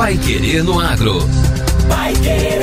Pai Querer no Agro. Pai Querer.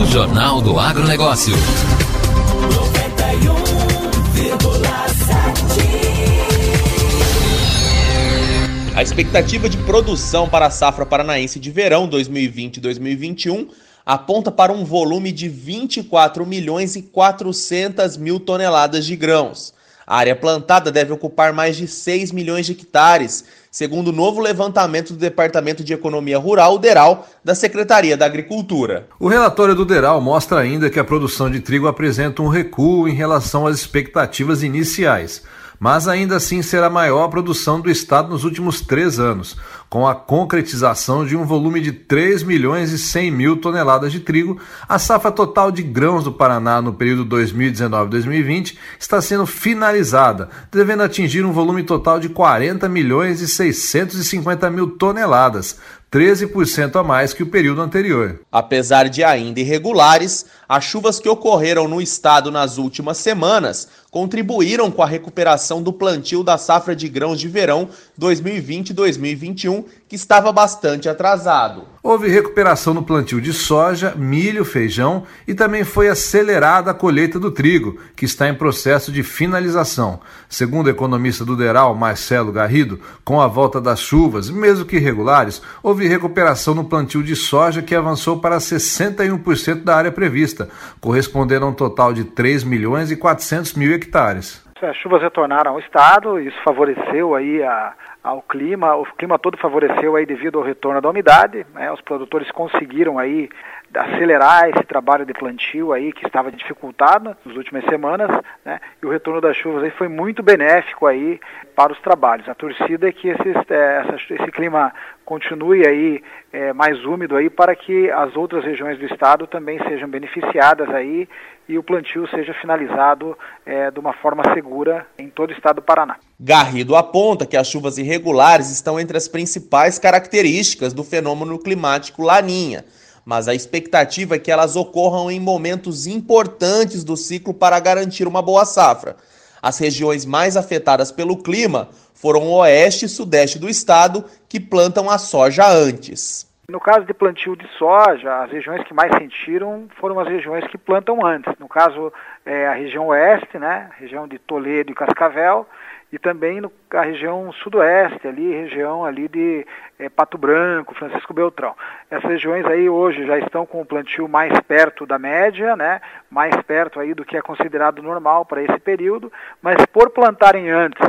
O Jornal do Agronegócio. 91,7. A expectativa de produção para a safra paranaense de verão 2020-2021 aponta para um volume de 24 milhões e 400 mil toneladas de grãos. A área plantada deve ocupar mais de 6 milhões de hectares, segundo o novo levantamento do Departamento de Economia Rural, DERAL, da Secretaria da Agricultura. O relatório do DERAL mostra ainda que a produção de trigo apresenta um recuo em relação às expectativas iniciais mas ainda assim será a maior produção do estado nos últimos três anos, com a concretização de um volume de 3 milhões e 100 mil toneladas de trigo. A safra total de grãos do Paraná no período 2019-2020 está sendo finalizada, devendo atingir um volume total de 40 milhões e 650 mil toneladas, 13% a mais que o período anterior. Apesar de ainda irregulares, as chuvas que ocorreram no estado nas últimas semanas contribuíram com a recuperação do plantio da safra de grãos de verão 2020-2021, que estava bastante atrasado. Houve recuperação no plantio de soja, milho, feijão e também foi acelerada a colheita do trigo, que está em processo de finalização. Segundo o economista do Deral, Marcelo Garrido, com a volta das chuvas, mesmo que irregulares, houve recuperação no plantio de soja que avançou para 61% da área prevista, correspondendo a um total de 3 milhões e 400 mil hectares. As chuvas retornaram ao estado, isso favoreceu aí a, ao clima, o clima todo favoreceu aí devido ao retorno da umidade, né? os produtores conseguiram aí acelerar esse trabalho de plantio aí que estava dificultado nas últimas semanas, né? E o retorno das chuvas aí foi muito benéfico aí para os trabalhos. A torcida é que esse, é, esse clima continue aí é, mais úmido aí para que as outras regiões do estado também sejam beneficiadas aí e o plantio seja finalizado é, de uma forma segura em todo o estado do Paraná. Garrido aponta que as chuvas irregulares estão entre as principais características do fenômeno climático Laninha mas a expectativa é que elas ocorram em momentos importantes do ciclo para garantir uma boa safra. As regiões mais afetadas pelo clima foram o oeste e sudeste do estado, que plantam a soja antes. No caso de plantio de soja, as regiões que mais sentiram foram as regiões que plantam antes. No caso, é, a região oeste, né, região de Toledo e Cascavel, e também no, a região sudoeste, ali, região ali de é, Pato Branco, Francisco Beltrão. Essas regiões aí hoje já estão com o plantio mais perto da média, né, mais perto aí do que é considerado normal para esse período, mas por plantarem antes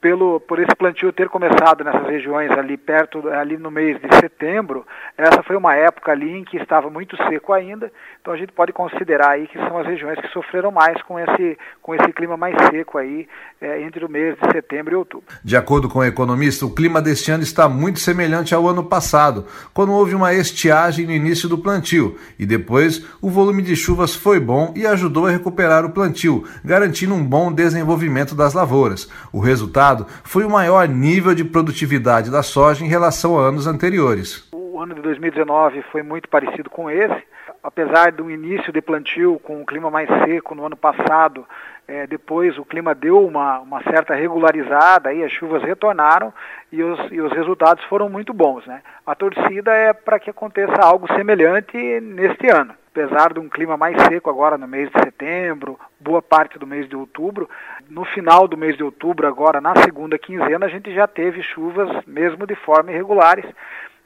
pelo por esse plantio ter começado nessas regiões ali perto ali no mês de setembro, essa foi uma época ali em que estava muito seco ainda, então a gente pode considerar aí que são as regiões que sofreram mais com esse com esse clima mais seco aí é, entre o mês de setembro e outubro. De acordo com o economista, o clima deste ano está muito semelhante ao ano passado, quando houve uma estiagem no início do plantio e depois o volume de chuvas foi bom e ajudou a recuperar o plantio, garantindo um bom desenvolvimento das lavouras. O resultado foi o maior nível de produtividade da soja em relação a anos anteriores. O ano de 2019 foi muito parecido com esse. Apesar do início de plantio com o clima mais seco no ano passado, é, depois o clima deu uma, uma certa regularizada, aí as chuvas retornaram e os, e os resultados foram muito bons. Né? A torcida é para que aconteça algo semelhante neste ano apesar de um clima mais seco agora no mês de setembro, boa parte do mês de outubro, no final do mês de outubro, agora na segunda quinzena, a gente já teve chuvas mesmo de forma irregulares.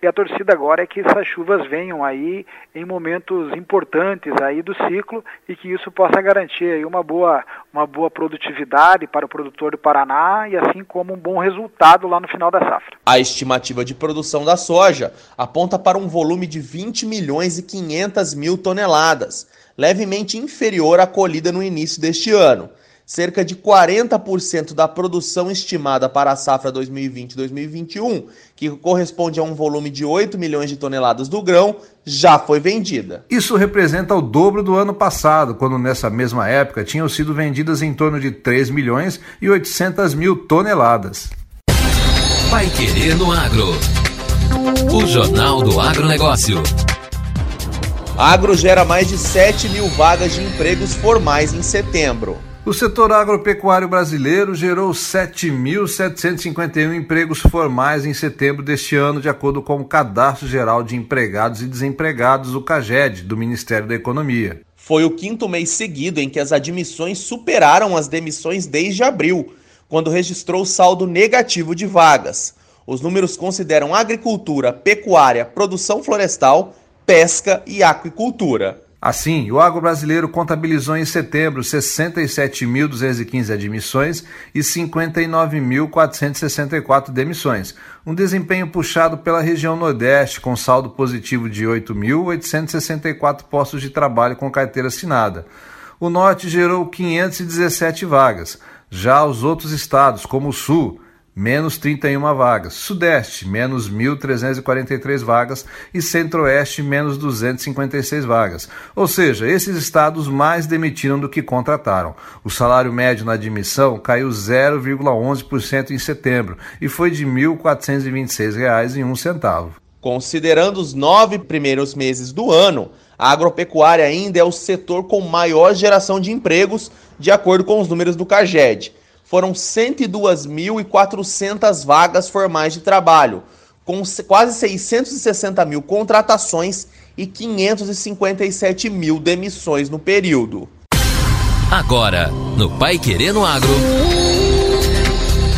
E a torcida agora é que essas chuvas venham aí em momentos importantes aí do ciclo e que isso possa garantir aí uma boa, uma boa produtividade para o produtor do Paraná e assim como um bom resultado lá no final da safra. A estimativa de produção da soja aponta para um volume de 20 milhões e 500 mil toneladas, levemente inferior à colhida no início deste ano cerca de 40% da produção estimada para a safra 2020-2021, que corresponde a um volume de 8 milhões de toneladas do grão, já foi vendida. Isso representa o dobro do ano passado, quando nessa mesma época tinham sido vendidas em torno de 3 milhões e 800 mil toneladas. Vai querer no agro. O Jornal do Agronegócio. Agro gera mais de 7 mil vagas de empregos formais em setembro. O setor agropecuário brasileiro gerou 7.751 empregos formais em setembro deste ano, de acordo com o Cadastro Geral de Empregados e Desempregados, do CAGED, do Ministério da Economia. Foi o quinto mês seguido em que as admissões superaram as demissões desde abril, quando registrou saldo negativo de vagas. Os números consideram agricultura, pecuária, produção florestal, pesca e aquicultura. Assim, o agro brasileiro contabilizou em setembro 67.215 admissões e 59.464 demissões, um desempenho puxado pela região Nordeste, com saldo positivo de 8.864 postos de trabalho com carteira assinada. O Norte gerou 517 vagas. Já os outros estados, como o Sul, menos 31 vagas, Sudeste, menos 1.343 vagas e Centro-Oeste, menos 256 vagas. Ou seja, esses estados mais demitiram do que contrataram. O salário médio na admissão caiu 0,11% em setembro e foi de R$ 1.426,01. Considerando os nove primeiros meses do ano, a agropecuária ainda é o setor com maior geração de empregos, de acordo com os números do CAGED foram 102.400 vagas formais de trabalho, com quase 660 mil contratações e 557 mil demissões no período. Agora, no Pai Querendo Agro.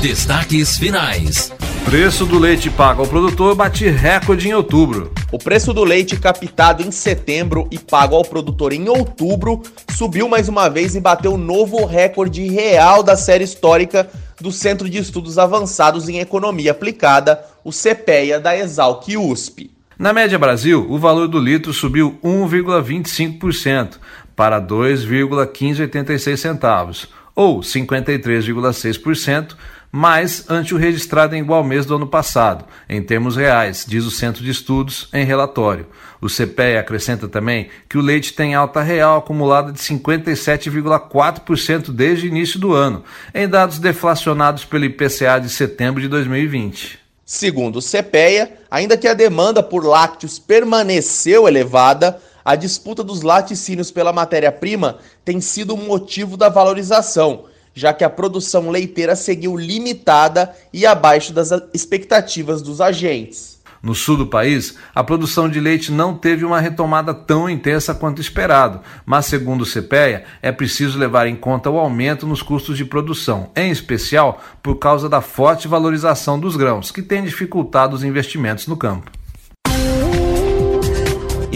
Destaques finais. Preço do leite pago ao produtor bate recorde em outubro. O preço do leite captado em setembro e pago ao produtor em outubro subiu mais uma vez e bateu novo recorde real da série histórica do Centro de Estudos Avançados em Economia Aplicada, o CPEA da Exalc USP. Na média Brasil, o valor do litro subiu 1,25% para 2,1586 centavos, ou 53,6% mais ante o registrado em igual mês do ano passado, em termos reais, diz o Centro de Estudos em relatório. O CPE acrescenta também que o leite tem alta real acumulada de 57,4% desde o início do ano, em dados deflacionados pelo IPCA de setembro de 2020. Segundo o CPEA, ainda que a demanda por lácteos permaneceu elevada, a disputa dos laticínios pela matéria-prima tem sido o motivo da valorização já que a produção leiteira seguiu limitada e abaixo das expectativas dos agentes. No sul do país, a produção de leite não teve uma retomada tão intensa quanto esperado, mas, segundo o CPEA, é preciso levar em conta o aumento nos custos de produção, em especial por causa da forte valorização dos grãos, que tem dificultado os investimentos no campo.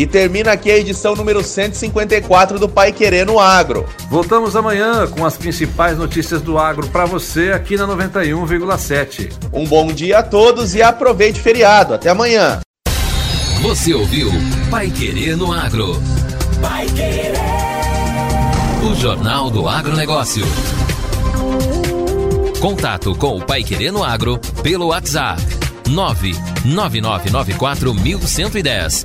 E termina aqui a edição número 154 do Pai Querendo Agro. Voltamos amanhã com as principais notícias do agro para você aqui na 91,7. Um bom dia a todos e aproveite o feriado. Até amanhã. Você ouviu Pai Querendo Agro. Pai Querer. O Jornal do Agronegócio. Contato com o Pai Querendo Agro pelo WhatsApp 999941110